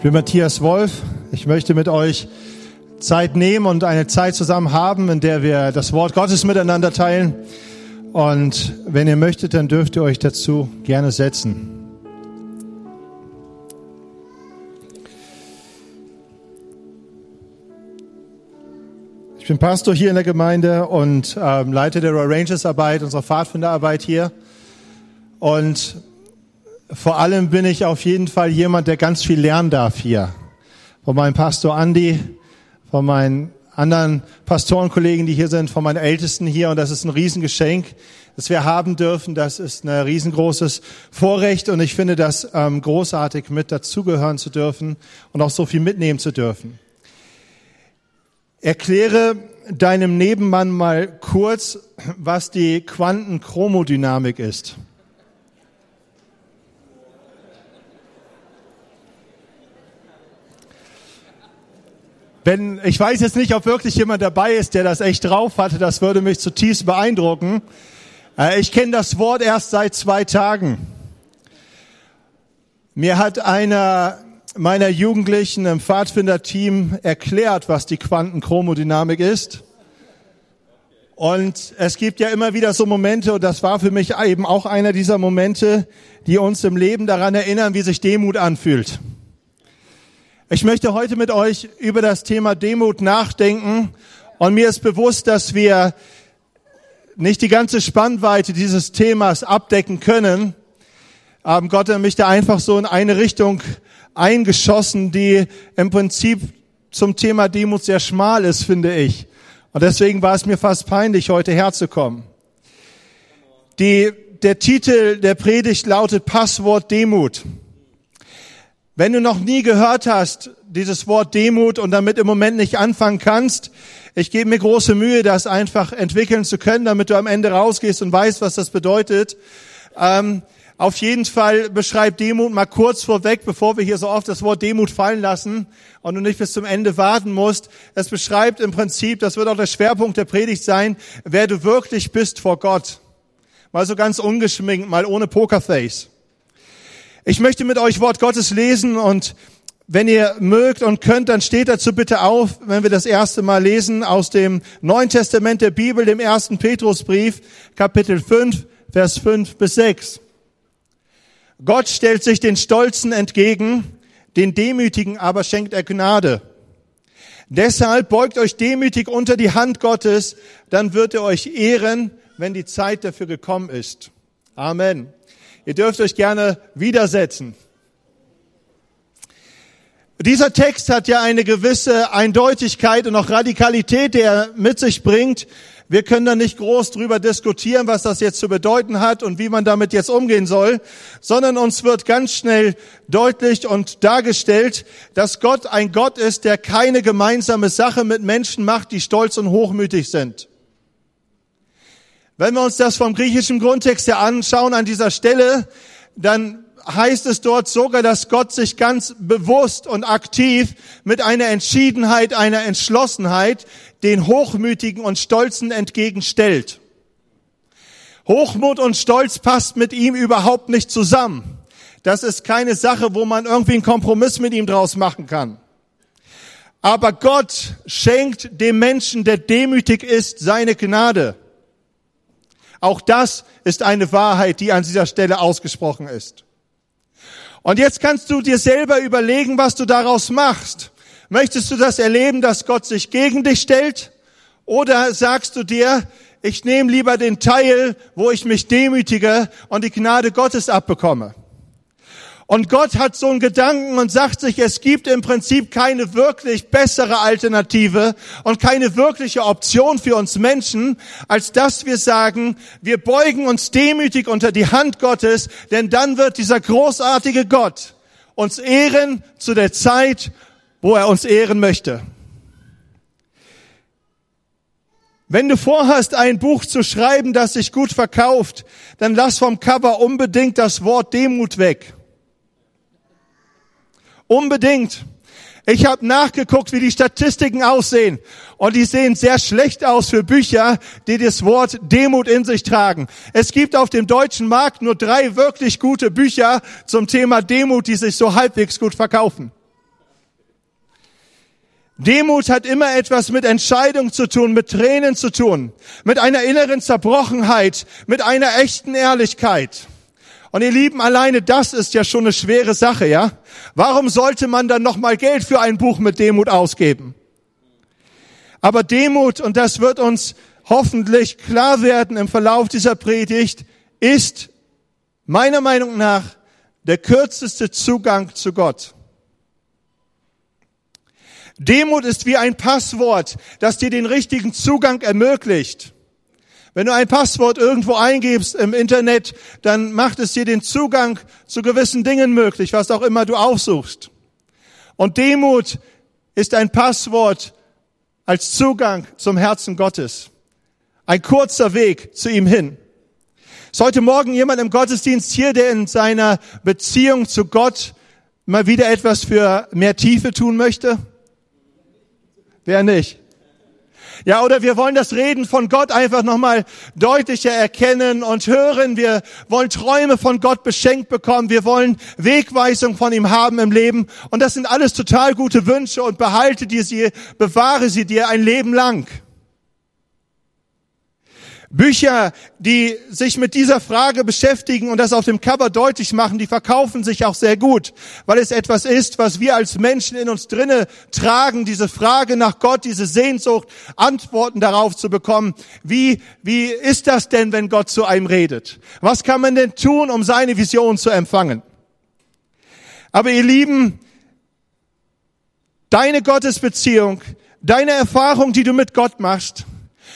Ich bin Matthias Wolf. Ich möchte mit euch Zeit nehmen und eine Zeit zusammen haben, in der wir das Wort Gottes miteinander teilen. Und wenn ihr möchtet, dann dürft ihr euch dazu gerne setzen. Ich bin Pastor hier in der Gemeinde und ähm, Leiter der Rangers-Arbeit, unserer Pfadfinderarbeit hier. Und vor allem bin ich auf jeden Fall jemand, der ganz viel lernen darf hier. Von meinem Pastor Andy, von meinen anderen Pastorenkollegen, die hier sind, von meinen Ältesten hier. Und das ist ein Riesengeschenk, das wir haben dürfen. Das ist ein riesengroßes Vorrecht. Und ich finde das ähm, großartig, mit dazugehören zu dürfen und auch so viel mitnehmen zu dürfen. Erkläre deinem Nebenmann mal kurz, was die Quantenchromodynamik ist. Wenn, ich weiß jetzt nicht, ob wirklich jemand dabei ist, der das echt drauf hatte, das würde mich zutiefst beeindrucken. Äh, ich kenne das Wort erst seit zwei Tagen. Mir hat einer meiner Jugendlichen im Pfadfinder-Team erklärt, was die Quantenchromodynamik ist. Und es gibt ja immer wieder so Momente, und das war für mich eben auch einer dieser Momente, die uns im Leben daran erinnern, wie sich Demut anfühlt. Ich möchte heute mit euch über das Thema Demut nachdenken und mir ist bewusst, dass wir nicht die ganze Spannweite dieses Themas abdecken können. Aber Gott hat mich da einfach so in eine Richtung eingeschossen, die im Prinzip zum Thema Demut sehr schmal ist, finde ich. Und deswegen war es mir fast peinlich, heute herzukommen. Die, der Titel der Predigt lautet Passwort Demut. Wenn du noch nie gehört hast, dieses Wort Demut und damit im Moment nicht anfangen kannst, ich gebe mir große Mühe, das einfach entwickeln zu können, damit du am Ende rausgehst und weißt, was das bedeutet. Ähm, auf jeden Fall beschreibt Demut mal kurz vorweg, bevor wir hier so oft das Wort Demut fallen lassen und du nicht bis zum Ende warten musst. Es beschreibt im Prinzip, das wird auch der Schwerpunkt der Predigt sein, wer du wirklich bist vor Gott. Mal so ganz ungeschminkt, mal ohne Pokerface. Ich möchte mit euch Wort Gottes lesen und wenn ihr mögt und könnt, dann steht dazu bitte auf, wenn wir das erste Mal lesen aus dem Neuen Testament der Bibel, dem ersten Petrusbrief, Kapitel 5, Vers 5 bis 6. Gott stellt sich den Stolzen entgegen, den Demütigen aber schenkt er Gnade. Deshalb beugt euch demütig unter die Hand Gottes, dann wird er euch ehren, wenn die Zeit dafür gekommen ist. Amen. Ihr dürft euch gerne widersetzen. Dieser Text hat ja eine gewisse Eindeutigkeit und auch Radikalität, die er mit sich bringt. Wir können da nicht groß drüber diskutieren, was das jetzt zu bedeuten hat und wie man damit jetzt umgehen soll, sondern uns wird ganz schnell deutlich und dargestellt, dass Gott ein Gott ist, der keine gemeinsame Sache mit Menschen macht, die stolz und hochmütig sind. Wenn wir uns das vom griechischen Grundtext her anschauen an dieser Stelle, dann heißt es dort sogar, dass Gott sich ganz bewusst und aktiv mit einer Entschiedenheit, einer Entschlossenheit den Hochmütigen und Stolzen entgegenstellt. Hochmut und Stolz passt mit ihm überhaupt nicht zusammen. Das ist keine Sache, wo man irgendwie einen Kompromiss mit ihm draus machen kann. Aber Gott schenkt dem Menschen, der demütig ist, seine Gnade. Auch das ist eine Wahrheit, die an dieser Stelle ausgesprochen ist. Und jetzt kannst du dir selber überlegen, was du daraus machst. Möchtest du das erleben, dass Gott sich gegen dich stellt? Oder sagst du dir, ich nehme lieber den Teil, wo ich mich demütige und die Gnade Gottes abbekomme? Und Gott hat so einen Gedanken und sagt sich, es gibt im Prinzip keine wirklich bessere Alternative und keine wirkliche Option für uns Menschen, als dass wir sagen, wir beugen uns demütig unter die Hand Gottes, denn dann wird dieser großartige Gott uns ehren zu der Zeit, wo er uns ehren möchte. Wenn du vorhast, ein Buch zu schreiben, das sich gut verkauft, dann lass vom Cover unbedingt das Wort Demut weg. Unbedingt. Ich habe nachgeguckt, wie die Statistiken aussehen. Und die sehen sehr schlecht aus für Bücher, die das Wort Demut in sich tragen. Es gibt auf dem deutschen Markt nur drei wirklich gute Bücher zum Thema Demut, die sich so halbwegs gut verkaufen. Demut hat immer etwas mit Entscheidung zu tun, mit Tränen zu tun, mit einer inneren Zerbrochenheit, mit einer echten Ehrlichkeit. Und ihr Lieben, alleine das ist ja schon eine schwere Sache, ja? Warum sollte man dann noch mal Geld für ein Buch mit Demut ausgeben? Aber Demut, und das wird uns hoffentlich klar werden im Verlauf dieser Predigt, ist meiner Meinung nach der kürzeste Zugang zu Gott. Demut ist wie ein Passwort, das dir den richtigen Zugang ermöglicht. Wenn du ein Passwort irgendwo eingibst im Internet, dann macht es dir den Zugang zu gewissen Dingen möglich, was auch immer du aufsuchst. Und Demut ist ein Passwort als Zugang zum Herzen Gottes. Ein kurzer Weg zu ihm hin. Ist heute Morgen jemand im Gottesdienst hier, der in seiner Beziehung zu Gott mal wieder etwas für mehr Tiefe tun möchte? Wer nicht? Ja, oder wir wollen das Reden von Gott einfach nochmal deutlicher erkennen und hören. Wir wollen Träume von Gott beschenkt bekommen. Wir wollen Wegweisung von ihm haben im Leben. Und das sind alles total gute Wünsche und behalte dir sie, bewahre sie dir ein Leben lang. Bücher, die sich mit dieser Frage beschäftigen und das auf dem Cover deutlich machen, die verkaufen sich auch sehr gut, weil es etwas ist, was wir als Menschen in uns drinne tragen, diese Frage nach Gott, diese Sehnsucht, Antworten darauf zu bekommen. Wie, wie ist das denn, wenn Gott zu einem redet? Was kann man denn tun, um seine Vision zu empfangen? Aber ihr Lieben, deine Gottesbeziehung, deine Erfahrung, die du mit Gott machst,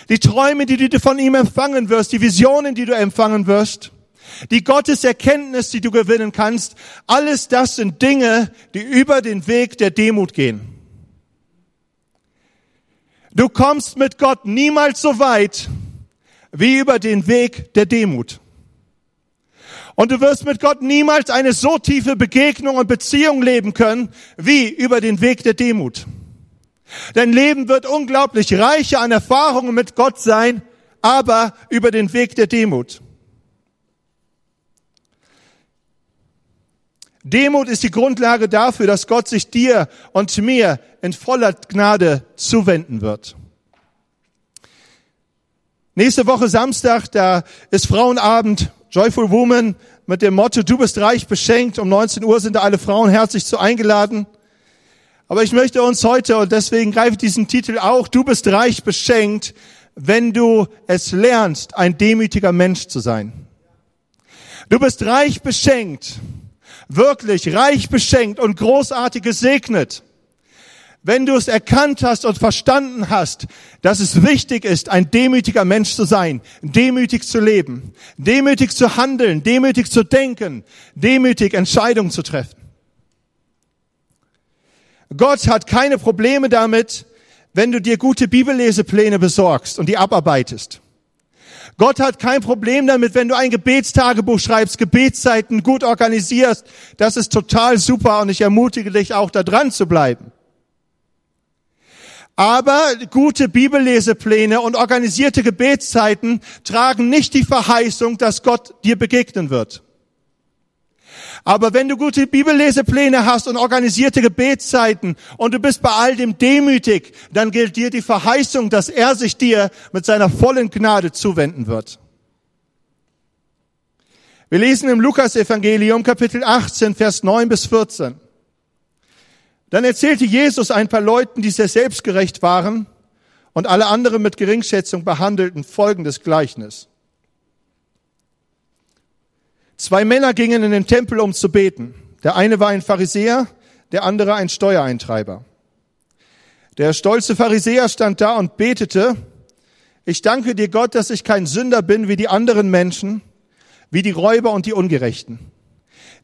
die Träume, die du von ihm empfangen wirst, die Visionen, die du empfangen wirst, die Gotteserkenntnis, die du gewinnen kannst, alles das sind Dinge, die über den Weg der Demut gehen. Du kommst mit Gott niemals so weit wie über den Weg der Demut. Und du wirst mit Gott niemals eine so tiefe Begegnung und Beziehung leben können wie über den Weg der Demut. Dein Leben wird unglaublich reicher an Erfahrungen mit Gott sein, aber über den Weg der Demut. Demut ist die Grundlage dafür, dass Gott sich dir und mir in voller Gnade zuwenden wird. Nächste Woche Samstag, da ist Frauenabend, Joyful Woman, mit dem Motto, du bist reich beschenkt. Um 19 Uhr sind da alle Frauen herzlich zu eingeladen. Aber ich möchte uns heute, und deswegen greife ich diesen Titel auch, du bist reich beschenkt, wenn du es lernst, ein demütiger Mensch zu sein. Du bist reich beschenkt, wirklich reich beschenkt und großartig gesegnet. Wenn du es erkannt hast und verstanden hast, dass es wichtig ist, ein demütiger Mensch zu sein, demütig zu leben, demütig zu handeln, demütig zu denken, demütig Entscheidungen zu treffen. Gott hat keine Probleme damit, wenn du dir gute Bibellesepläne besorgst und die abarbeitest. Gott hat kein Problem damit, wenn du ein Gebetstagebuch schreibst, Gebetszeiten gut organisierst. Das ist total super und ich ermutige dich auch da dran zu bleiben. Aber gute Bibellesepläne und organisierte Gebetszeiten tragen nicht die Verheißung, dass Gott dir begegnen wird. Aber wenn du gute Bibellesepläne hast und organisierte Gebetszeiten und du bist bei all dem demütig, dann gilt dir die Verheißung, dass er sich dir mit seiner vollen Gnade zuwenden wird. Wir lesen im Lukas-Evangelium Kapitel 18, Vers 9 bis 14. Dann erzählte Jesus ein paar Leuten, die sehr selbstgerecht waren und alle anderen mit Geringschätzung behandelten, folgendes Gleichnis. Zwei Männer gingen in den Tempel, um zu beten. Der eine war ein Pharisäer, der andere ein Steuereintreiber. Der stolze Pharisäer stand da und betete, ich danke dir Gott, dass ich kein Sünder bin wie die anderen Menschen, wie die Räuber und die Ungerechten,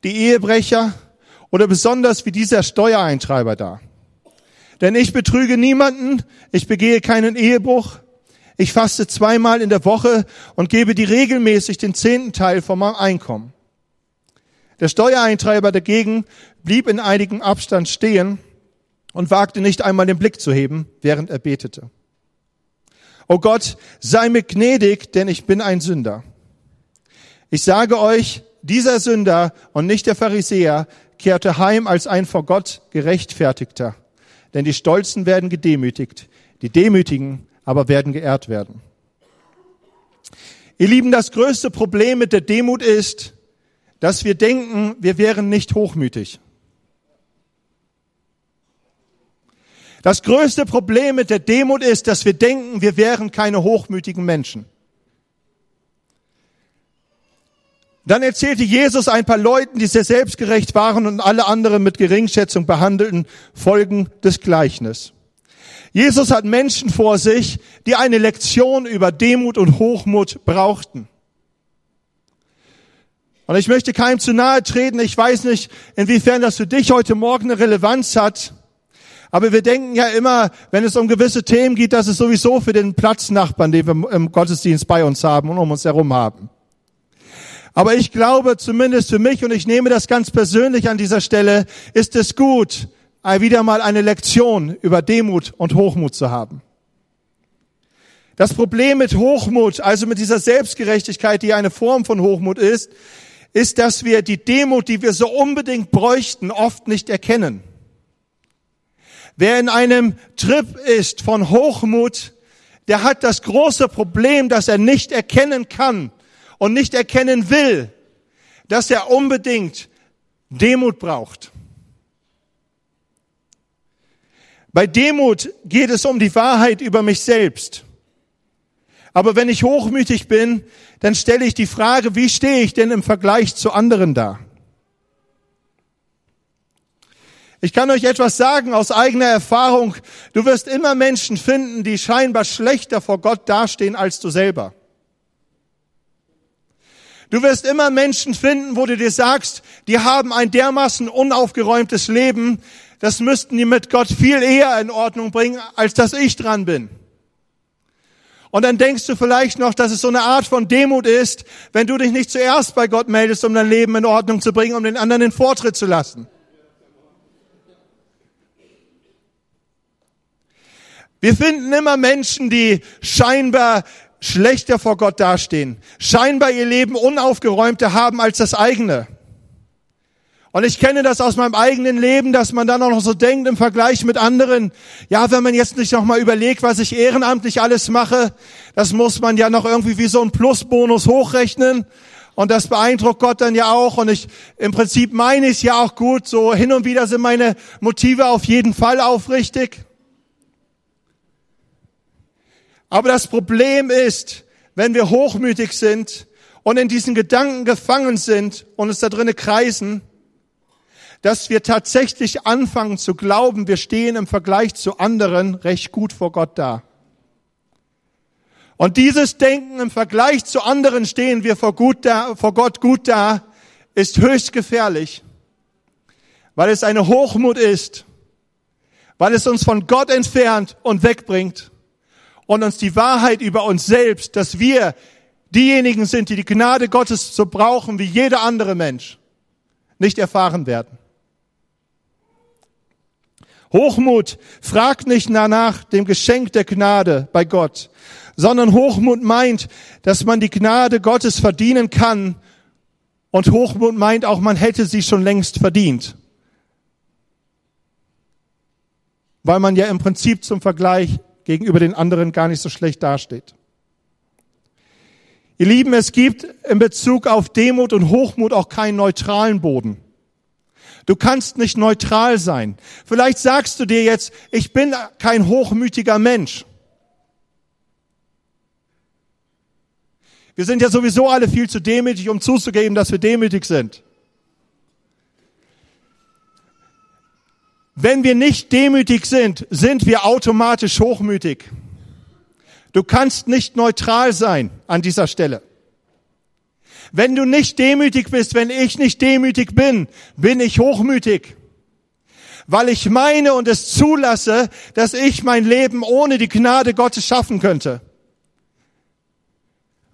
die Ehebrecher oder besonders wie dieser Steuereintreiber da. Denn ich betrüge niemanden, ich begehe keinen Ehebruch, ich faste zweimal in der Woche und gebe dir regelmäßig den zehnten Teil von meinem Einkommen. Der Steuereintreiber dagegen blieb in einigem Abstand stehen und wagte nicht einmal den Blick zu heben, während er betete. O Gott, sei mir gnädig, denn ich bin ein Sünder. Ich sage euch, dieser Sünder und nicht der Pharisäer kehrte heim als ein vor Gott gerechtfertigter. denn die Stolzen werden gedemütigt, die Demütigen aber werden geehrt werden. Ihr Lieben, das größte Problem mit der Demut ist, dass wir denken, wir wären nicht hochmütig. Das größte Problem mit der Demut ist, dass wir denken, wir wären keine hochmütigen Menschen. Dann erzählte Jesus ein paar Leuten, die sehr selbstgerecht waren und alle anderen mit Geringschätzung behandelten, Folgen des Gleichnis. Jesus hat Menschen vor sich, die eine Lektion über Demut und Hochmut brauchten. Und ich möchte keinem zu nahe treten. Ich weiß nicht, inwiefern das für dich heute Morgen eine Relevanz hat. Aber wir denken ja immer, wenn es um gewisse Themen geht, dass es sowieso für den Platznachbarn, den wir im Gottesdienst bei uns haben und um uns herum haben. Aber ich glaube, zumindest für mich, und ich nehme das ganz persönlich an dieser Stelle, ist es gut, wieder mal eine Lektion über Demut und Hochmut zu haben. Das Problem mit Hochmut, also mit dieser Selbstgerechtigkeit, die eine Form von Hochmut ist, ist, dass wir die Demut, die wir so unbedingt bräuchten, oft nicht erkennen. Wer in einem Trip ist von Hochmut, der hat das große Problem, dass er nicht erkennen kann und nicht erkennen will, dass er unbedingt Demut braucht. Bei Demut geht es um die Wahrheit über mich selbst. Aber wenn ich hochmütig bin, dann stelle ich die Frage, wie stehe ich denn im Vergleich zu anderen da? Ich kann euch etwas sagen aus eigener Erfahrung. Du wirst immer Menschen finden, die scheinbar schlechter vor Gott dastehen als du selber. Du wirst immer Menschen finden, wo du dir sagst, die haben ein dermaßen unaufgeräumtes Leben, das müssten die mit Gott viel eher in Ordnung bringen, als dass ich dran bin. Und dann denkst du vielleicht noch, dass es so eine Art von Demut ist, wenn du dich nicht zuerst bei Gott meldest, um dein Leben in Ordnung zu bringen, um den anderen den Vortritt zu lassen. Wir finden immer Menschen, die scheinbar schlechter vor Gott dastehen, scheinbar ihr Leben unaufgeräumter haben als das eigene. Und ich kenne das aus meinem eigenen Leben, dass man dann auch noch so denkt im Vergleich mit anderen. Ja, wenn man jetzt nicht noch mal überlegt, was ich ehrenamtlich alles mache, das muss man ja noch irgendwie wie so ein Plusbonus hochrechnen. Und das beeindruckt Gott dann ja auch. Und ich, im Prinzip meine ich es ja auch gut. So hin und wieder sind meine Motive auf jeden Fall aufrichtig. Aber das Problem ist, wenn wir hochmütig sind und in diesen Gedanken gefangen sind und es da drinnen kreisen, dass wir tatsächlich anfangen zu glauben, wir stehen im Vergleich zu anderen recht gut vor Gott da. Und dieses Denken im Vergleich zu anderen stehen wir vor, gut da, vor Gott gut da, ist höchst gefährlich, weil es eine Hochmut ist, weil es uns von Gott entfernt und wegbringt und uns die Wahrheit über uns selbst, dass wir diejenigen sind, die die Gnade Gottes so brauchen wie jeder andere Mensch, nicht erfahren werden. Hochmut fragt nicht nach dem Geschenk der Gnade bei Gott, sondern Hochmut meint, dass man die Gnade Gottes verdienen kann und Hochmut meint auch, man hätte sie schon längst verdient. Weil man ja im Prinzip zum Vergleich gegenüber den anderen gar nicht so schlecht dasteht. Ihr Lieben, es gibt in Bezug auf Demut und Hochmut auch keinen neutralen Boden. Du kannst nicht neutral sein. Vielleicht sagst du dir jetzt, ich bin kein hochmütiger Mensch. Wir sind ja sowieso alle viel zu demütig, um zuzugeben, dass wir demütig sind. Wenn wir nicht demütig sind, sind wir automatisch hochmütig. Du kannst nicht neutral sein an dieser Stelle. Wenn du nicht demütig bist, wenn ich nicht demütig bin, bin ich hochmütig. Weil ich meine und es zulasse, dass ich mein Leben ohne die Gnade Gottes schaffen könnte.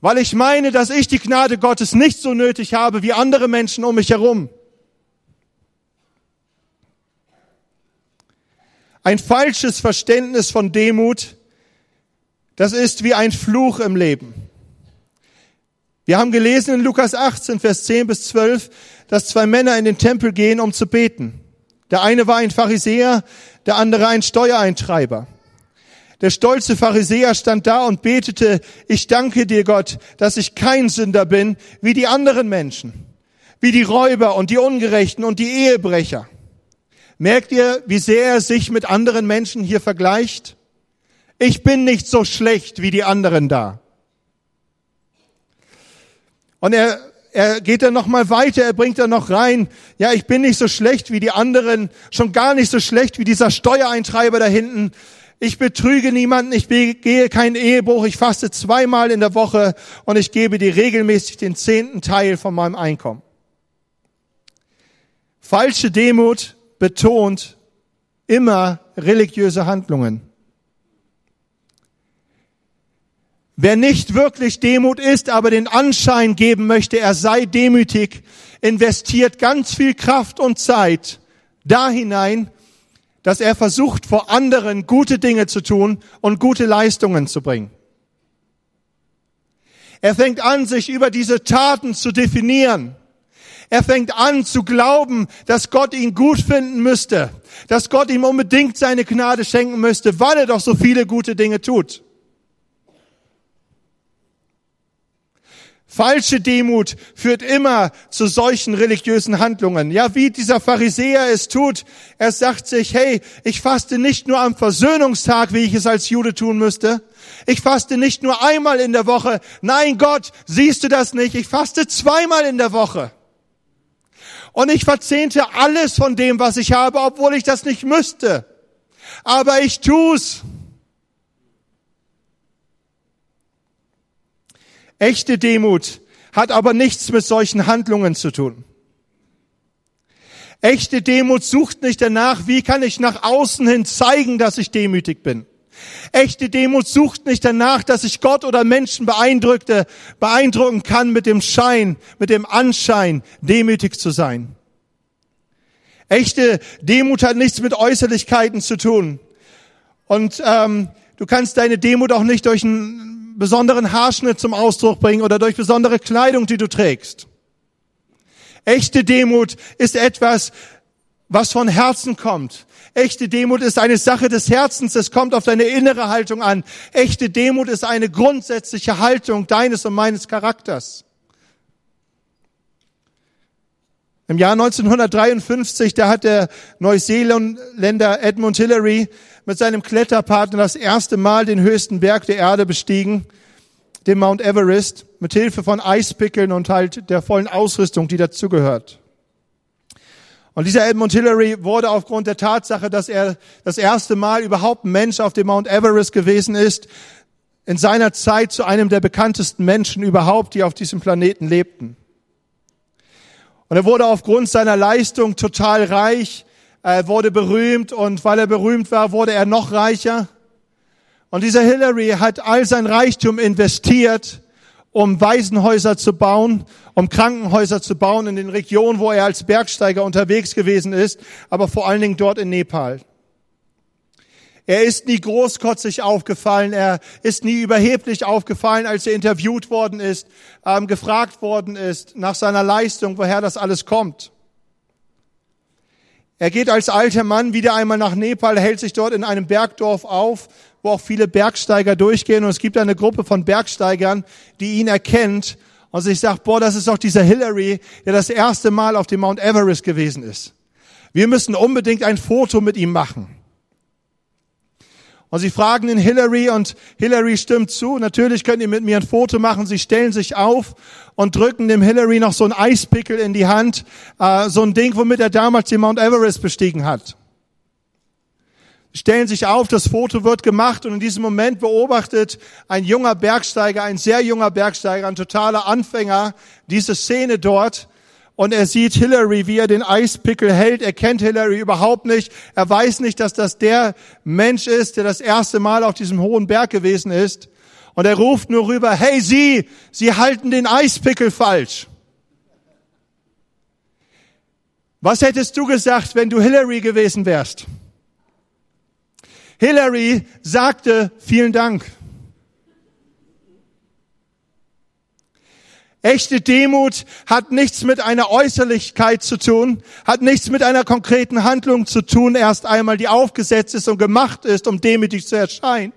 Weil ich meine, dass ich die Gnade Gottes nicht so nötig habe wie andere Menschen um mich herum. Ein falsches Verständnis von Demut, das ist wie ein Fluch im Leben. Wir haben gelesen in Lukas 18, Vers 10 bis 12, dass zwei Männer in den Tempel gehen, um zu beten. Der eine war ein Pharisäer, der andere ein Steuereintreiber. Der stolze Pharisäer stand da und betete, ich danke dir Gott, dass ich kein Sünder bin wie die anderen Menschen, wie die Räuber und die Ungerechten und die Ehebrecher. Merkt ihr, wie sehr er sich mit anderen Menschen hier vergleicht? Ich bin nicht so schlecht wie die anderen da. Und er, er geht dann noch mal weiter, er bringt dann noch rein, ja, ich bin nicht so schlecht wie die anderen, schon gar nicht so schlecht wie dieser Steuereintreiber da hinten. Ich betrüge niemanden, ich begehe keinen Ehebruch, ich faste zweimal in der Woche und ich gebe dir regelmäßig den zehnten Teil von meinem Einkommen. Falsche Demut betont immer religiöse Handlungen. Wer nicht wirklich Demut ist, aber den Anschein geben möchte, er sei demütig, investiert ganz viel Kraft und Zeit da hinein, dass er versucht, vor anderen gute Dinge zu tun und gute Leistungen zu bringen. Er fängt an, sich über diese Taten zu definieren. Er fängt an zu glauben, dass Gott ihn gut finden müsste, dass Gott ihm unbedingt seine Gnade schenken müsste, weil er doch so viele gute Dinge tut. Falsche Demut führt immer zu solchen religiösen Handlungen. Ja, wie dieser Pharisäer es tut. Er sagt sich, hey, ich faste nicht nur am Versöhnungstag, wie ich es als Jude tun müsste. Ich faste nicht nur einmal in der Woche. Nein, Gott, siehst du das nicht? Ich faste zweimal in der Woche. Und ich verzehnte alles von dem, was ich habe, obwohl ich das nicht müsste. Aber ich tu's. Echte Demut hat aber nichts mit solchen Handlungen zu tun. Echte Demut sucht nicht danach, wie kann ich nach außen hin zeigen, dass ich demütig bin. Echte Demut sucht nicht danach, dass ich Gott oder Menschen beeindruckte, beeindrucken kann mit dem Schein, mit dem Anschein, demütig zu sein. Echte Demut hat nichts mit Äußerlichkeiten zu tun. Und ähm, du kannst deine Demut auch nicht durch ein besonderen Haarschnitt zum Ausdruck bringen oder durch besondere Kleidung, die du trägst. Echte Demut ist etwas, was von Herzen kommt. Echte Demut ist eine Sache des Herzens. Es kommt auf deine innere Haltung an. Echte Demut ist eine grundsätzliche Haltung deines und meines Charakters. Im Jahr 1953, da hat der Neuseeländer Edmund Hillary mit seinem Kletterpartner das erste Mal den höchsten Berg der Erde bestiegen, den Mount Everest, mit Hilfe von Eispickeln und halt der vollen Ausrüstung, die dazugehört. Und dieser Edmund Hillary wurde aufgrund der Tatsache, dass er das erste Mal überhaupt Mensch auf dem Mount Everest gewesen ist, in seiner Zeit zu einem der bekanntesten Menschen überhaupt, die auf diesem Planeten lebten. Und er wurde aufgrund seiner Leistung total reich, er wurde berühmt und weil er berühmt war, wurde er noch reicher. Und dieser Hillary hat all sein Reichtum investiert, um Waisenhäuser zu bauen, um Krankenhäuser zu bauen in den Regionen, wo er als Bergsteiger unterwegs gewesen ist, aber vor allen Dingen dort in Nepal. Er ist nie großkotzig aufgefallen, er ist nie überheblich aufgefallen, als er interviewt worden ist, ähm, gefragt worden ist nach seiner Leistung, woher das alles kommt. Er geht als alter Mann wieder einmal nach Nepal, hält sich dort in einem Bergdorf auf, wo auch viele Bergsteiger durchgehen. Und es gibt eine Gruppe von Bergsteigern, die ihn erkennt und sich sagt, boah, das ist doch dieser Hillary, der das erste Mal auf dem Mount Everest gewesen ist. Wir müssen unbedingt ein Foto mit ihm machen. Und sie fragen den Hillary und Hillary stimmt zu. Natürlich könnt ihr mit mir ein Foto machen. Sie stellen sich auf und drücken dem Hillary noch so ein Eispickel in die Hand. Äh, so ein Ding, womit er damals den Mount Everest bestiegen hat. Stellen sich auf, das Foto wird gemacht und in diesem Moment beobachtet ein junger Bergsteiger, ein sehr junger Bergsteiger, ein totaler Anfänger, diese Szene dort und er sieht Hillary, wie er den Eispickel hält. Er kennt Hillary überhaupt nicht. Er weiß nicht, dass das der Mensch ist, der das erste Mal auf diesem hohen Berg gewesen ist. Und er ruft nur rüber, hey Sie, Sie halten den Eispickel falsch. Was hättest du gesagt, wenn du Hillary gewesen wärst? Hillary sagte, vielen Dank. Echte Demut hat nichts mit einer Äußerlichkeit zu tun, hat nichts mit einer konkreten Handlung zu tun, erst einmal, die aufgesetzt ist und gemacht ist, um demütig zu erscheinen,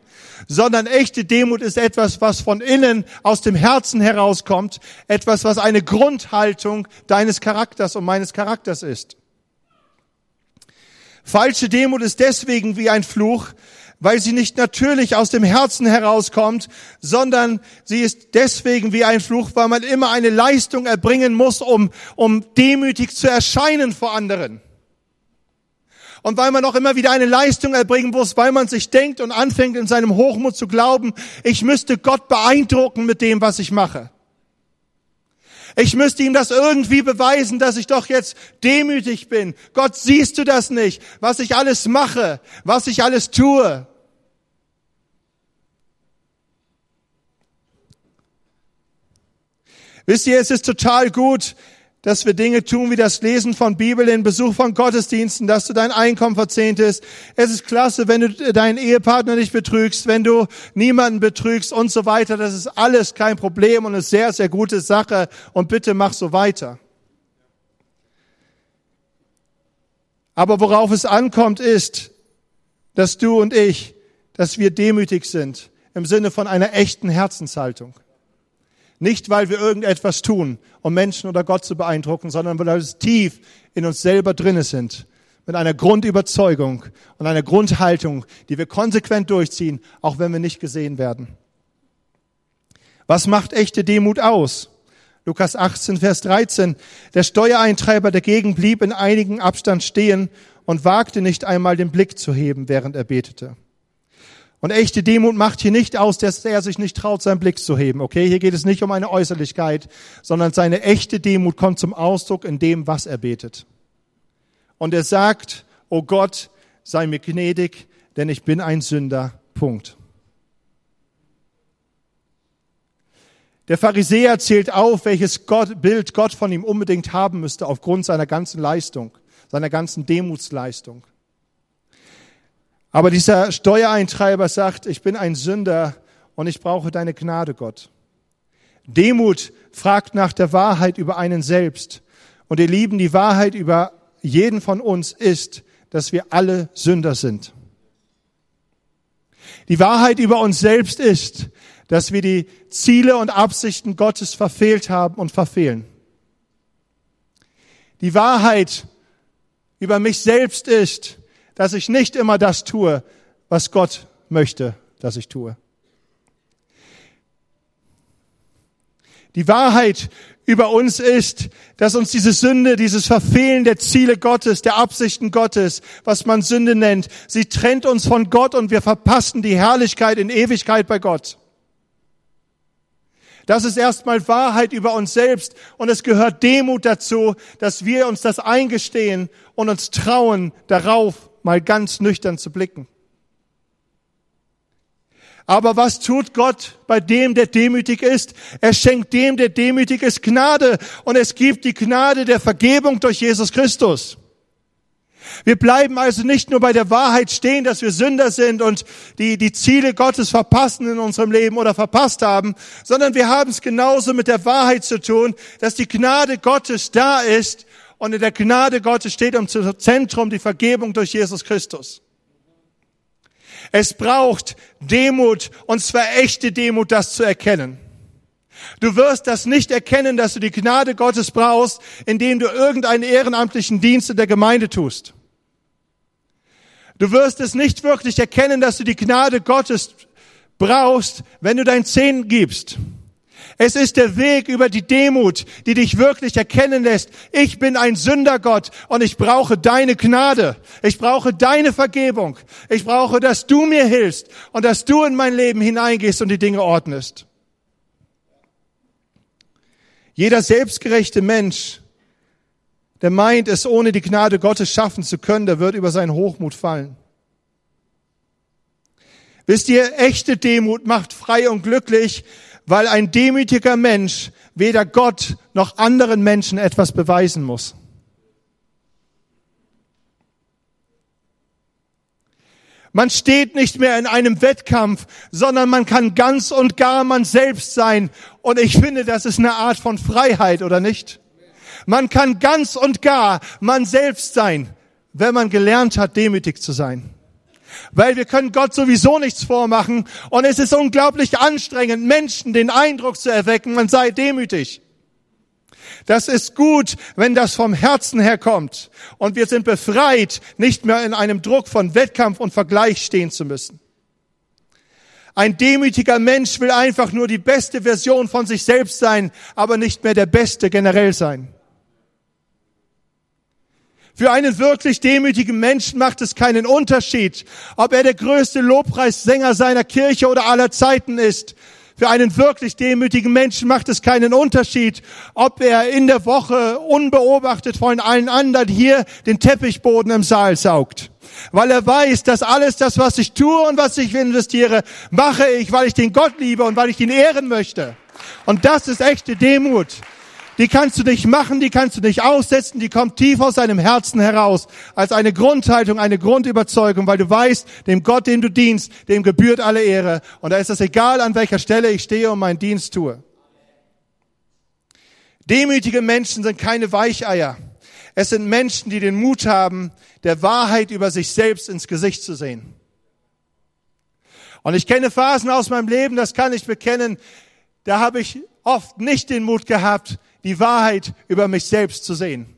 sondern echte Demut ist etwas, was von innen aus dem Herzen herauskommt, etwas, was eine Grundhaltung deines Charakters und meines Charakters ist. Falsche Demut ist deswegen wie ein Fluch, weil sie nicht natürlich aus dem Herzen herauskommt, sondern sie ist deswegen wie ein Fluch, weil man immer eine Leistung erbringen muss, um, um demütig zu erscheinen vor anderen. Und weil man auch immer wieder eine Leistung erbringen muss, weil man sich denkt und anfängt in seinem Hochmut zu glauben, ich müsste Gott beeindrucken mit dem, was ich mache. Ich müsste ihm das irgendwie beweisen, dass ich doch jetzt demütig bin. Gott, siehst du das nicht, was ich alles mache, was ich alles tue? Wisst ihr, es ist total gut, dass wir Dinge tun wie das Lesen von Bibel, den Besuch von Gottesdiensten, dass du dein Einkommen verzehntest. Es ist klasse, wenn du deinen Ehepartner nicht betrügst, wenn du niemanden betrügst und so weiter. Das ist alles kein Problem und eine sehr, sehr gute Sache. Und bitte mach so weiter. Aber worauf es ankommt, ist, dass du und ich, dass wir demütig sind im Sinne von einer echten Herzenshaltung. Nicht, weil wir irgendetwas tun, um Menschen oder Gott zu beeindrucken, sondern weil wir tief in uns selber drinne sind. Mit einer Grundüberzeugung und einer Grundhaltung, die wir konsequent durchziehen, auch wenn wir nicht gesehen werden. Was macht echte Demut aus? Lukas 18, Vers 13. Der Steuereintreiber dagegen blieb in einigen Abstand stehen und wagte nicht einmal den Blick zu heben, während er betete. Und echte Demut macht hier nicht aus, dass er sich nicht traut, seinen Blick zu heben. Okay, hier geht es nicht um eine Äußerlichkeit, sondern seine echte Demut kommt zum Ausdruck in dem, was er betet. Und er sagt, oh Gott, sei mir gnädig, denn ich bin ein Sünder. Punkt. Der Pharisäer zählt auf, welches Gott, Bild Gott von ihm unbedingt haben müsste aufgrund seiner ganzen Leistung, seiner ganzen Demutsleistung. Aber dieser Steuereintreiber sagt, ich bin ein Sünder und ich brauche deine Gnade, Gott. Demut fragt nach der Wahrheit über einen selbst. Und ihr Lieben, die Wahrheit über jeden von uns ist, dass wir alle Sünder sind. Die Wahrheit über uns selbst ist, dass wir die Ziele und Absichten Gottes verfehlt haben und verfehlen. Die Wahrheit über mich selbst ist, dass ich nicht immer das tue, was Gott möchte, dass ich tue. Die Wahrheit über uns ist, dass uns diese Sünde, dieses Verfehlen der Ziele Gottes, der Absichten Gottes, was man Sünde nennt, sie trennt uns von Gott und wir verpassen die Herrlichkeit in Ewigkeit bei Gott. Das ist erstmal Wahrheit über uns selbst und es gehört Demut dazu, dass wir uns das eingestehen und uns trauen, darauf mal ganz nüchtern zu blicken. Aber was tut Gott bei dem, der demütig ist? Er schenkt dem, der demütig ist, Gnade. Und es gibt die Gnade der Vergebung durch Jesus Christus. Wir bleiben also nicht nur bei der Wahrheit stehen, dass wir Sünder sind und die, die Ziele Gottes verpassen in unserem Leben oder verpasst haben, sondern wir haben es genauso mit der Wahrheit zu tun, dass die Gnade Gottes da ist und in der Gnade Gottes steht im Zentrum die Vergebung durch Jesus Christus. Es braucht Demut, und zwar echte Demut, das zu erkennen. Du wirst das nicht erkennen, dass du die Gnade Gottes brauchst, indem du irgendeinen ehrenamtlichen Dienst in der Gemeinde tust. Du wirst es nicht wirklich erkennen, dass du die Gnade Gottes brauchst, wenn du dein Zehn gibst. Es ist der Weg über die Demut, die dich wirklich erkennen lässt. Ich bin ein Sündergott und ich brauche deine Gnade. Ich brauche deine Vergebung. Ich brauche, dass du mir hilfst und dass du in mein Leben hineingehst und die Dinge ordnest. Jeder selbstgerechte Mensch, der meint, es ohne die Gnade Gottes schaffen zu können, der wird über seinen Hochmut fallen. Wisst ihr, echte Demut macht frei und glücklich, weil ein demütiger Mensch weder Gott noch anderen Menschen etwas beweisen muss. Man steht nicht mehr in einem Wettkampf, sondern man kann ganz und gar man selbst sein. Und ich finde, das ist eine Art von Freiheit, oder nicht? Man kann ganz und gar man selbst sein, wenn man gelernt hat, demütig zu sein. Weil wir können Gott sowieso nichts vormachen und es ist unglaublich anstrengend, Menschen den Eindruck zu erwecken, man sei demütig. Das ist gut, wenn das vom Herzen her kommt. Und wir sind befreit, nicht mehr in einem Druck von Wettkampf und Vergleich stehen zu müssen. Ein demütiger Mensch will einfach nur die beste Version von sich selbst sein, aber nicht mehr der Beste generell sein. Für einen wirklich demütigen Menschen macht es keinen Unterschied, ob er der größte Lobpreissänger seiner Kirche oder aller Zeiten ist. Für einen wirklich demütigen Menschen macht es keinen Unterschied, ob er in der Woche unbeobachtet von allen anderen hier den Teppichboden im Saal saugt. Weil er weiß, dass alles das, was ich tue und was ich investiere, mache ich, weil ich den Gott liebe und weil ich ihn ehren möchte. Und das ist echte Demut die kannst du nicht machen, die kannst du nicht aussetzen, die kommt tief aus deinem Herzen heraus, als eine Grundhaltung, eine Grundüberzeugung, weil du weißt, dem Gott, dem du dienst, dem gebührt alle Ehre. Und da ist es egal, an welcher Stelle ich stehe und meinen Dienst tue. Demütige Menschen sind keine Weicheier. Es sind Menschen, die den Mut haben, der Wahrheit über sich selbst ins Gesicht zu sehen. Und ich kenne Phasen aus meinem Leben, das kann ich bekennen, da habe ich oft nicht den Mut gehabt, die Wahrheit über mich selbst zu sehen.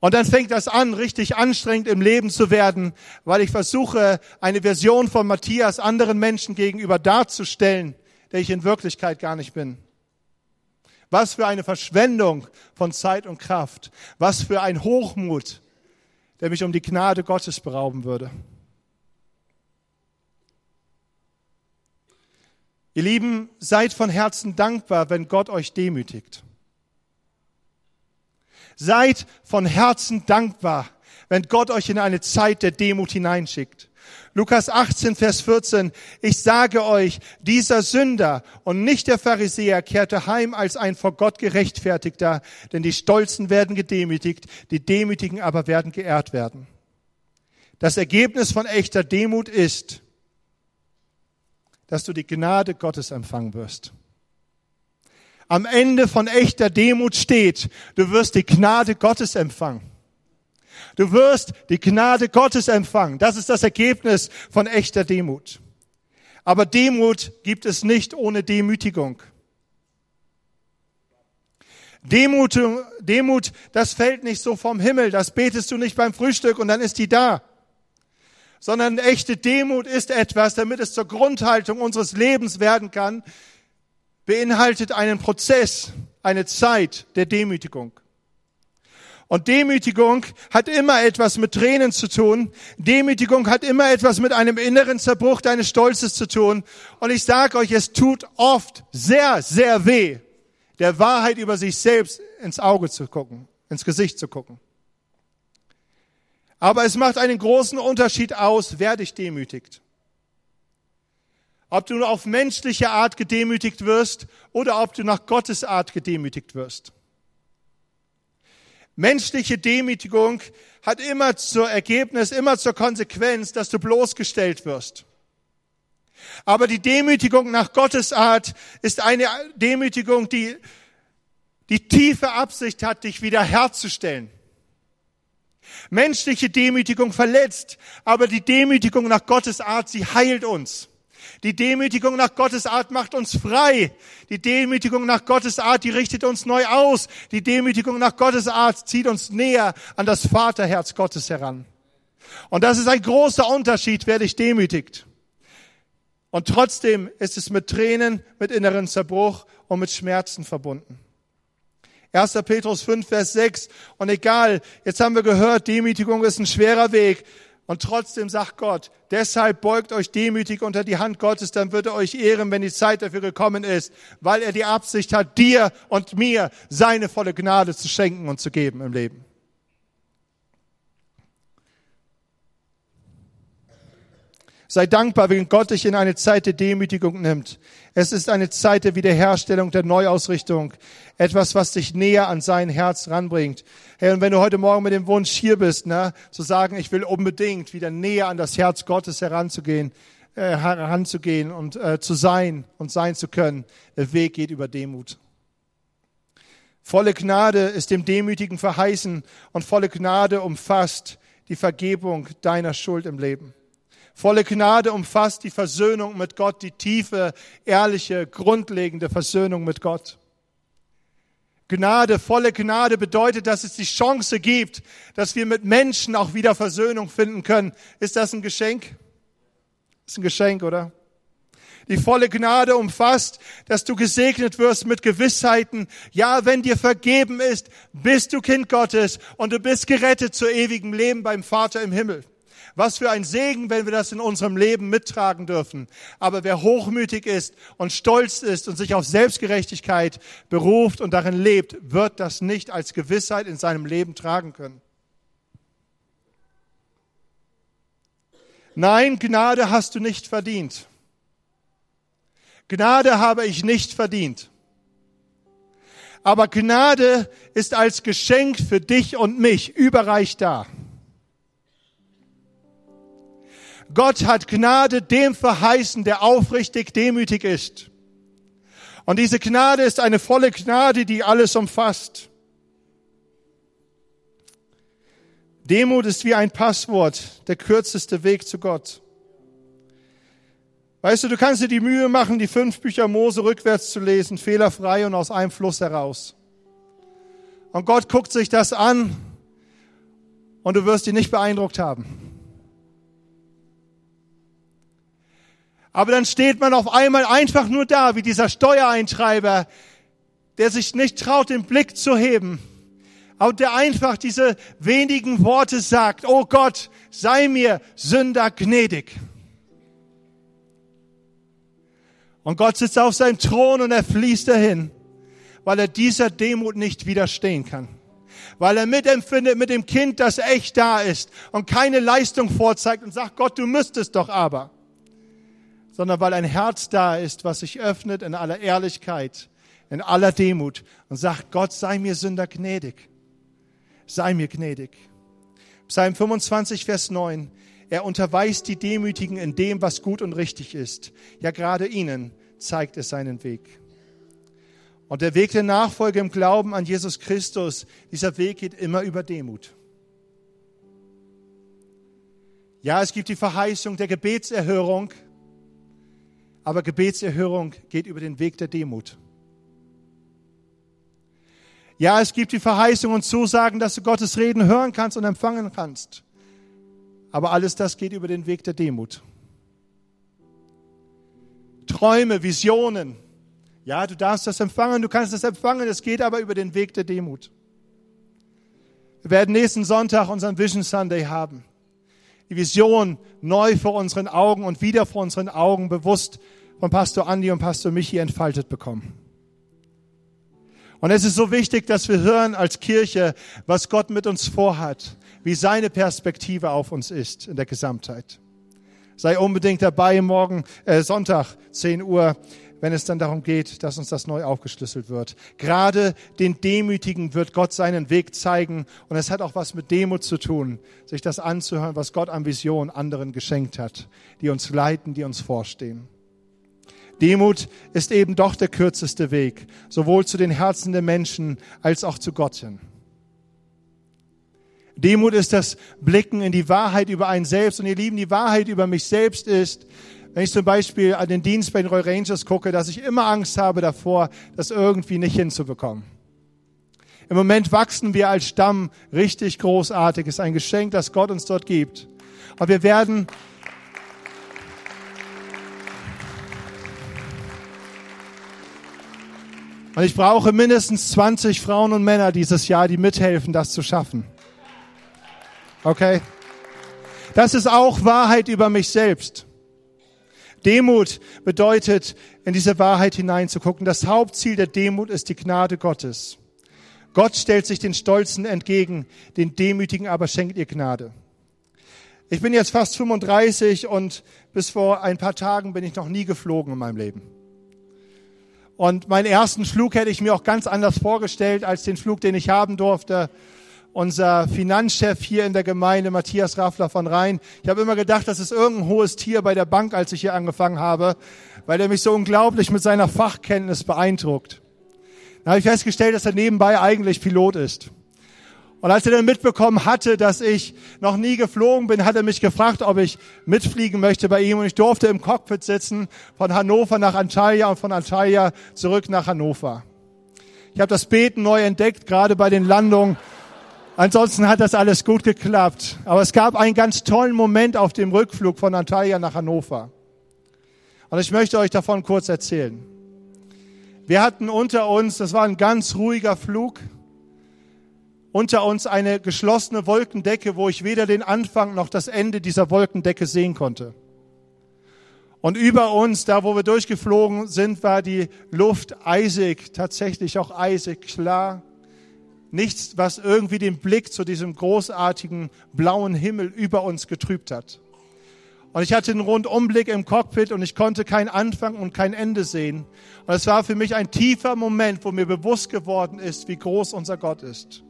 Und dann fängt das an, richtig anstrengend im Leben zu werden, weil ich versuche, eine Version von Matthias anderen Menschen gegenüber darzustellen, der ich in Wirklichkeit gar nicht bin. Was für eine Verschwendung von Zeit und Kraft. Was für ein Hochmut, der mich um die Gnade Gottes berauben würde. Ihr Lieben, seid von Herzen dankbar, wenn Gott euch demütigt. Seid von Herzen dankbar, wenn Gott euch in eine Zeit der Demut hineinschickt. Lukas 18, Vers 14. Ich sage euch, dieser Sünder und nicht der Pharisäer kehrte heim als ein vor Gott gerechtfertigter, denn die Stolzen werden gedemütigt, die Demütigen aber werden geehrt werden. Das Ergebnis von echter Demut ist, dass du die Gnade Gottes empfangen wirst. Am Ende von echter Demut steht, du wirst die Gnade Gottes empfangen. Du wirst die Gnade Gottes empfangen. Das ist das Ergebnis von echter Demut. Aber Demut gibt es nicht ohne Demütigung. Demut, Demut, das fällt nicht so vom Himmel, das betest du nicht beim Frühstück und dann ist die da sondern echte Demut ist etwas, damit es zur Grundhaltung unseres Lebens werden kann, beinhaltet einen Prozess, eine Zeit der Demütigung. Und Demütigung hat immer etwas mit Tränen zu tun. Demütigung hat immer etwas mit einem inneren Zerbruch deines Stolzes zu tun. Und ich sage euch, es tut oft sehr, sehr weh, der Wahrheit über sich selbst ins Auge zu gucken, ins Gesicht zu gucken. Aber es macht einen großen Unterschied aus, wer dich demütigt. Ob du auf menschliche Art gedemütigt wirst oder ob du nach Gottes Art gedemütigt wirst. Menschliche Demütigung hat immer zur Ergebnis, immer zur Konsequenz, dass du bloßgestellt wirst. Aber die Demütigung nach Gottes Art ist eine Demütigung, die die tiefe Absicht hat, dich wiederherzustellen. Menschliche Demütigung verletzt, aber die Demütigung nach Gottes Art, sie heilt uns. Die Demütigung nach Gottes Art macht uns frei. Die Demütigung nach Gottes Art, die richtet uns neu aus. Die Demütigung nach Gottes Art zieht uns näher an das Vaterherz Gottes heran. Und das ist ein großer Unterschied, wer dich demütigt. Und trotzdem ist es mit Tränen, mit inneren Zerbruch und mit Schmerzen verbunden. 1. Petrus 5, Vers 6. Und egal, jetzt haben wir gehört, Demütigung ist ein schwerer Weg. Und trotzdem sagt Gott, deshalb beugt euch demütig unter die Hand Gottes, dann wird er euch ehren, wenn die Zeit dafür gekommen ist, weil er die Absicht hat, dir und mir seine volle Gnade zu schenken und zu geben im Leben. Sei dankbar, wenn Gott dich in eine Zeit der Demütigung nimmt. Es ist eine Zeit der Wiederherstellung, der Neuausrichtung. Etwas, was dich näher an sein Herz ranbringt. Hey, und wenn du heute Morgen mit dem Wunsch hier bist, ne, zu sagen, ich will unbedingt wieder näher an das Herz Gottes heranzugehen, äh, heranzugehen und äh, zu sein und sein zu können, der Weg geht über Demut. Volle Gnade ist dem Demütigen verheißen und volle Gnade umfasst die Vergebung deiner Schuld im Leben. Volle Gnade umfasst die Versöhnung mit Gott, die tiefe, ehrliche, grundlegende Versöhnung mit Gott. Gnade, volle Gnade bedeutet, dass es die Chance gibt, dass wir mit Menschen auch wieder Versöhnung finden können. Ist das ein Geschenk? Ist ein Geschenk, oder? Die volle Gnade umfasst, dass du gesegnet wirst mit Gewissheiten. Ja, wenn dir vergeben ist, bist du Kind Gottes und du bist gerettet zu ewigem Leben beim Vater im Himmel. Was für ein Segen, wenn wir das in unserem Leben mittragen dürfen. Aber wer hochmütig ist und stolz ist und sich auf Selbstgerechtigkeit beruft und darin lebt, wird das nicht als Gewissheit in seinem Leben tragen können. Nein, Gnade hast du nicht verdient. Gnade habe ich nicht verdient. Aber Gnade ist als Geschenk für dich und mich überreich da. Gott hat Gnade dem verheißen, der aufrichtig demütig ist. Und diese Gnade ist eine volle Gnade, die alles umfasst. Demut ist wie ein Passwort, der kürzeste Weg zu Gott. Weißt du, du kannst dir die Mühe machen, die fünf Bücher Mose rückwärts zu lesen, fehlerfrei und aus einem Fluss heraus. Und Gott guckt sich das an und du wirst ihn nicht beeindruckt haben. Aber dann steht man auf einmal einfach nur da, wie dieser Steuereintreiber, der sich nicht traut, den Blick zu heben. Und der einfach diese wenigen Worte sagt, oh Gott, sei mir Sünder gnädig. Und Gott sitzt auf seinem Thron und er fließt dahin, weil er dieser Demut nicht widerstehen kann. Weil er mitempfindet mit dem Kind, das echt da ist und keine Leistung vorzeigt und sagt, Gott, du müsstest doch aber sondern weil ein Herz da ist, was sich öffnet in aller Ehrlichkeit, in aller Demut und sagt, Gott sei mir Sünder gnädig. Sei mir gnädig. Psalm 25, Vers 9. Er unterweist die Demütigen in dem, was gut und richtig ist. Ja, gerade ihnen zeigt es seinen Weg. Und der Weg der Nachfolge im Glauben an Jesus Christus, dieser Weg geht immer über Demut. Ja, es gibt die Verheißung der Gebetserhörung, aber Gebetserhörung geht über den Weg der Demut. Ja, es gibt die Verheißung und Zusagen, dass du Gottes Reden hören kannst und empfangen kannst. Aber alles das geht über den Weg der Demut. Träume, Visionen. Ja, du darfst das empfangen, du kannst das empfangen, es geht aber über den Weg der Demut. Wir werden nächsten Sonntag unseren Vision Sunday haben die Vision neu vor unseren Augen und wieder vor unseren Augen bewusst von Pastor Andi und Pastor Michi entfaltet bekommen. Und es ist so wichtig, dass wir hören als Kirche, was Gott mit uns vorhat, wie seine Perspektive auf uns ist in der Gesamtheit. Sei unbedingt dabei morgen, äh, Sonntag, 10 Uhr wenn es dann darum geht, dass uns das neu aufgeschlüsselt wird. Gerade den Demütigen wird Gott seinen Weg zeigen und es hat auch was mit Demut zu tun, sich das anzuhören, was Gott an Vision anderen geschenkt hat, die uns leiten, die uns vorstehen. Demut ist eben doch der kürzeste Weg, sowohl zu den Herzen der Menschen als auch zu Gott hin. Demut ist das Blicken in die Wahrheit über einen selbst. Und ihr Lieben, die Wahrheit über mich selbst ist, wenn ich zum Beispiel an den Dienst bei den Royal Rangers gucke, dass ich immer Angst habe davor, das irgendwie nicht hinzubekommen. Im Moment wachsen wir als Stamm richtig großartig. Es ist ein Geschenk, das Gott uns dort gibt. Und wir werden Und ich brauche mindestens 20 Frauen und Männer dieses Jahr, die mithelfen, das zu schaffen. Okay? Das ist auch Wahrheit über mich selbst. Demut bedeutet, in diese Wahrheit hineinzugucken. Das Hauptziel der Demut ist die Gnade Gottes. Gott stellt sich den Stolzen entgegen, den Demütigen aber schenkt ihr Gnade. Ich bin jetzt fast 35 und bis vor ein paar Tagen bin ich noch nie geflogen in meinem Leben. Und meinen ersten Flug hätte ich mir auch ganz anders vorgestellt als den Flug, den ich haben durfte. Unser Finanzchef hier in der Gemeinde, Matthias Raffler von Rhein. Ich habe immer gedacht, das ist irgendein hohes Tier bei der Bank, als ich hier angefangen habe, weil er mich so unglaublich mit seiner Fachkenntnis beeindruckt. Dann habe ich festgestellt, dass er nebenbei eigentlich Pilot ist. Und als er dann mitbekommen hatte, dass ich noch nie geflogen bin, hat er mich gefragt, ob ich mitfliegen möchte bei ihm. Und ich durfte im Cockpit sitzen, von Hannover nach Antalya und von Antalya zurück nach Hannover. Ich habe das Beten neu entdeckt, gerade bei den Landungen. Ansonsten hat das alles gut geklappt. Aber es gab einen ganz tollen Moment auf dem Rückflug von Antalya nach Hannover. Und ich möchte euch davon kurz erzählen. Wir hatten unter uns, das war ein ganz ruhiger Flug, unter uns eine geschlossene Wolkendecke, wo ich weder den Anfang noch das Ende dieser Wolkendecke sehen konnte. Und über uns, da wo wir durchgeflogen sind, war die Luft eisig, tatsächlich auch eisig, klar. Nichts, was irgendwie den Blick zu diesem großartigen blauen Himmel über uns getrübt hat. Und ich hatte einen Rundumblick im Cockpit und ich konnte keinen Anfang und kein Ende sehen. Und es war für mich ein tiefer Moment, wo mir bewusst geworden ist, wie groß unser Gott ist.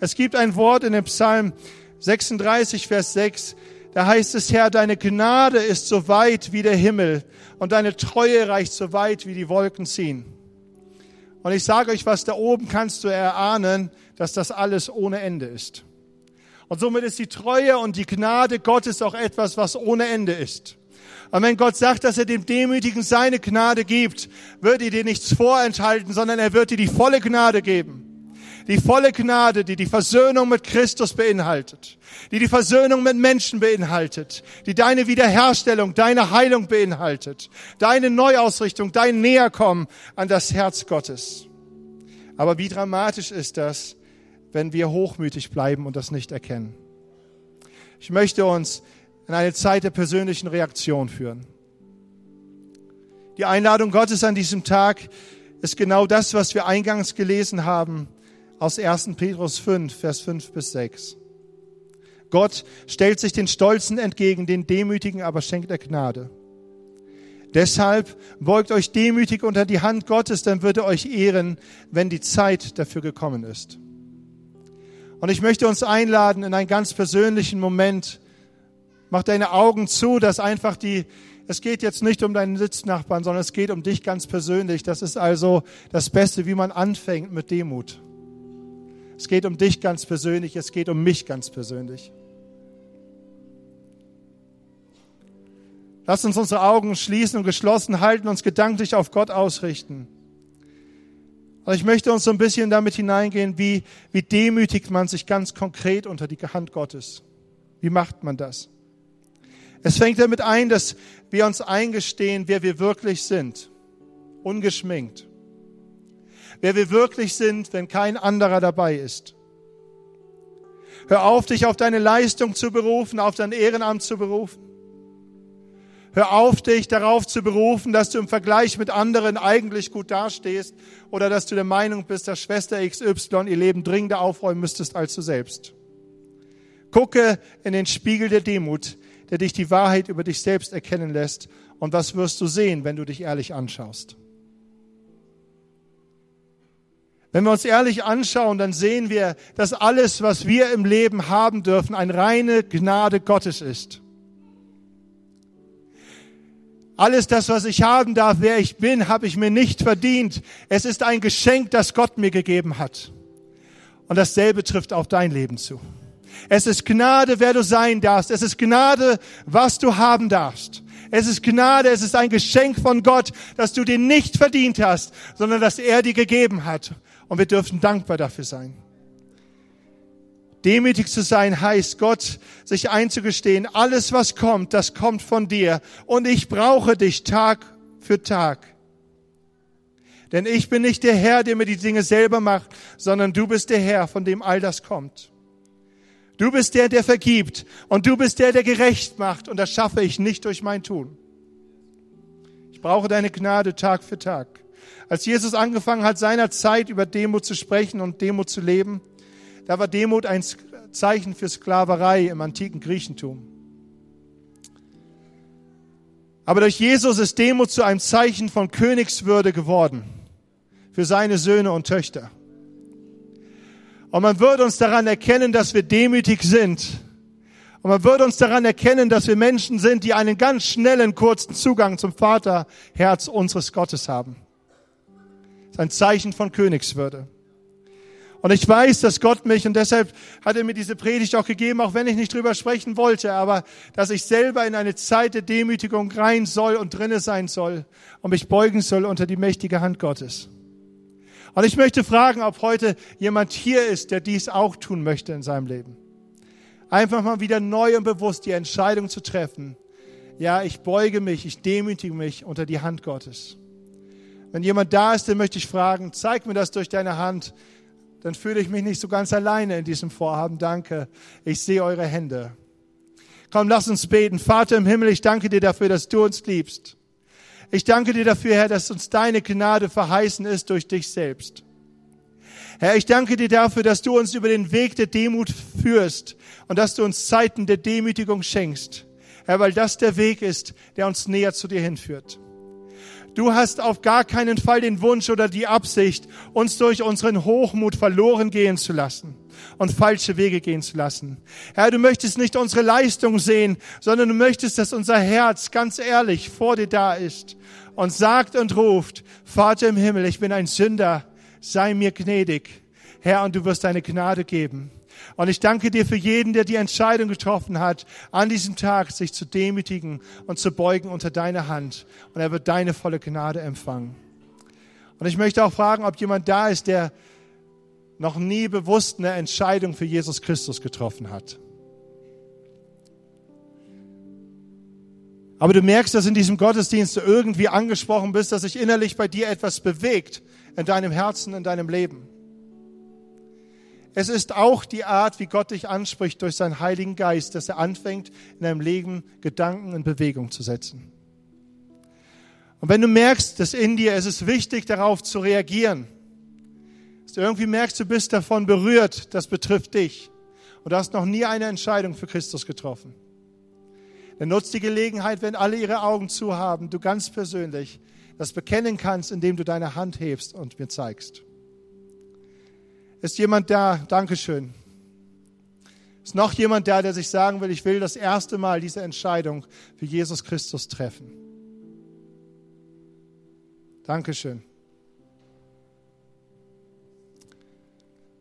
Es gibt ein Wort in dem Psalm 36, Vers 6, da heißt es, Herr, deine Gnade ist so weit wie der Himmel und deine Treue reicht so weit wie die Wolken ziehen. Und ich sage euch was, da oben kannst du erahnen, dass das alles ohne Ende ist. Und somit ist die Treue und die Gnade Gottes auch etwas, was ohne Ende ist. Und wenn Gott sagt, dass er dem Demütigen seine Gnade gibt, wird er dir nichts vorenthalten, sondern er wird dir die volle Gnade geben die volle Gnade, die die Versöhnung mit Christus beinhaltet, die die Versöhnung mit Menschen beinhaltet, die deine Wiederherstellung, deine Heilung beinhaltet, deine Neuausrichtung, dein Näherkommen an das Herz Gottes. Aber wie dramatisch ist das, wenn wir hochmütig bleiben und das nicht erkennen? Ich möchte uns in eine Zeit der persönlichen Reaktion führen. Die Einladung Gottes an diesem Tag ist genau das, was wir eingangs gelesen haben aus 1. Petrus 5, Vers 5 bis 6. Gott stellt sich den Stolzen entgegen, den Demütigen aber schenkt er Gnade. Deshalb beugt euch demütig unter die Hand Gottes, dann wird er euch ehren, wenn die Zeit dafür gekommen ist. Und ich möchte uns einladen in einen ganz persönlichen Moment. Mach deine Augen zu, dass einfach die, es geht jetzt nicht um deinen Sitznachbarn, sondern es geht um dich ganz persönlich. Das ist also das Beste, wie man anfängt mit Demut. Es geht um dich ganz persönlich, es geht um mich ganz persönlich. Lass uns unsere Augen schließen und geschlossen halten, uns gedanklich auf Gott ausrichten. Und ich möchte uns so ein bisschen damit hineingehen, wie, wie demütigt man sich ganz konkret unter die Hand Gottes. Wie macht man das? Es fängt damit ein, dass wir uns eingestehen, wer wir wirklich sind. Ungeschminkt wer wir wirklich sind, wenn kein anderer dabei ist. Hör auf, dich auf deine Leistung zu berufen, auf dein Ehrenamt zu berufen. Hör auf, dich darauf zu berufen, dass du im Vergleich mit anderen eigentlich gut dastehst oder dass du der Meinung bist, dass Schwester XY ihr Leben dringender aufräumen müsstest als du selbst. Gucke in den Spiegel der Demut, der dich die Wahrheit über dich selbst erkennen lässt. Und was wirst du sehen, wenn du dich ehrlich anschaust? Wenn wir uns ehrlich anschauen, dann sehen wir, dass alles, was wir im Leben haben dürfen, eine reine Gnade Gottes ist. Alles das, was ich haben darf, wer ich bin, habe ich mir nicht verdient. Es ist ein Geschenk, das Gott mir gegeben hat. Und dasselbe trifft auf dein Leben zu. Es ist Gnade, wer du sein darfst. Es ist Gnade, was du haben darfst. Es ist Gnade, es ist ein Geschenk von Gott, das du dir nicht verdient hast, sondern das er dir gegeben hat. Und wir dürfen dankbar dafür sein. Demütig zu sein heißt, Gott sich einzugestehen, alles was kommt, das kommt von dir. Und ich brauche dich Tag für Tag. Denn ich bin nicht der Herr, der mir die Dinge selber macht, sondern du bist der Herr, von dem all das kommt. Du bist der, der vergibt. Und du bist der, der gerecht macht. Und das schaffe ich nicht durch mein Tun. Ich brauche deine Gnade Tag für Tag. Als Jesus angefangen hat, seiner Zeit über Demut zu sprechen und Demut zu leben, da war Demut ein Zeichen für Sklaverei im antiken Griechentum. Aber durch Jesus ist Demut zu einem Zeichen von Königswürde geworden für seine Söhne und Töchter. Und man wird uns daran erkennen, dass wir demütig sind. Und man wird uns daran erkennen, dass wir Menschen sind, die einen ganz schnellen, kurzen Zugang zum Vaterherz unseres Gottes haben. Ist ein Zeichen von Königswürde. Und ich weiß, dass Gott mich, und deshalb hat er mir diese Predigt auch gegeben, auch wenn ich nicht drüber sprechen wollte, aber dass ich selber in eine Zeit der Demütigung rein soll und drinne sein soll und mich beugen soll unter die mächtige Hand Gottes. Und ich möchte fragen, ob heute jemand hier ist, der dies auch tun möchte in seinem Leben. Einfach mal wieder neu und bewusst die Entscheidung zu treffen. Ja, ich beuge mich, ich demütige mich unter die Hand Gottes. Wenn jemand da ist, dann möchte ich fragen, zeig mir das durch deine Hand, dann fühle ich mich nicht so ganz alleine in diesem Vorhaben. Danke. Ich sehe eure Hände. Komm, lass uns beten. Vater im Himmel, ich danke dir dafür, dass du uns liebst. Ich danke dir dafür, Herr, dass uns deine Gnade verheißen ist durch dich selbst. Herr, ich danke dir dafür, dass du uns über den Weg der Demut führst und dass du uns Zeiten der Demütigung schenkst. Herr, weil das der Weg ist, der uns näher zu dir hinführt. Du hast auf gar keinen Fall den Wunsch oder die Absicht, uns durch unseren Hochmut verloren gehen zu lassen und falsche Wege gehen zu lassen. Herr, du möchtest nicht unsere Leistung sehen, sondern du möchtest, dass unser Herz ganz ehrlich vor dir da ist und sagt und ruft, Vater im Himmel, ich bin ein Sünder, sei mir gnädig. Herr, und du wirst deine Gnade geben. Und ich danke dir für jeden, der die Entscheidung getroffen hat, an diesem Tag sich zu demütigen und zu beugen unter deine Hand. Und er wird deine volle Gnade empfangen. Und ich möchte auch fragen, ob jemand da ist, der noch nie bewusst eine Entscheidung für Jesus Christus getroffen hat. Aber du merkst, dass in diesem Gottesdienst du irgendwie angesprochen bist, dass sich innerlich bei dir etwas bewegt in deinem Herzen, in deinem Leben. Es ist auch die Art, wie Gott dich anspricht durch seinen Heiligen Geist, dass er anfängt, in deinem Leben Gedanken in Bewegung zu setzen. Und wenn du merkst, dass in dir es ist wichtig, darauf zu reagieren, dass du irgendwie merkst, du bist davon berührt, das betrifft dich und du hast noch nie eine Entscheidung für Christus getroffen, dann nutzt die Gelegenheit, wenn alle ihre Augen zu haben, du ganz persönlich das bekennen kannst, indem du deine Hand hebst und mir zeigst. Ist jemand da? Dankeschön. Ist noch jemand da, der sich sagen will, ich will das erste Mal diese Entscheidung für Jesus Christus treffen? Dankeschön.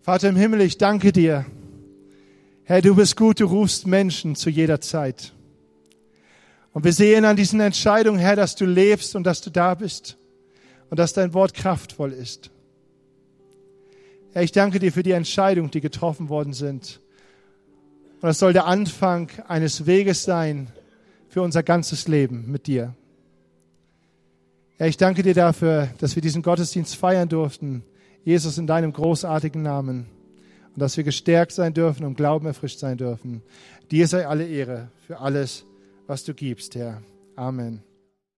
Vater im Himmel, ich danke dir. Herr, du bist gut, du rufst Menschen zu jeder Zeit. Und wir sehen an diesen Entscheidungen, Herr, dass du lebst und dass du da bist und dass dein Wort kraftvoll ist. Herr, ich danke dir für die Entscheidungen, die getroffen worden sind. Und das soll der Anfang eines Weges sein für unser ganzes Leben mit dir. Herr, ich danke dir dafür, dass wir diesen Gottesdienst feiern durften. Jesus, in deinem großartigen Namen. Und dass wir gestärkt sein dürfen und Glauben erfrischt sein dürfen. Dir sei alle Ehre für alles, was du gibst, Herr. Amen.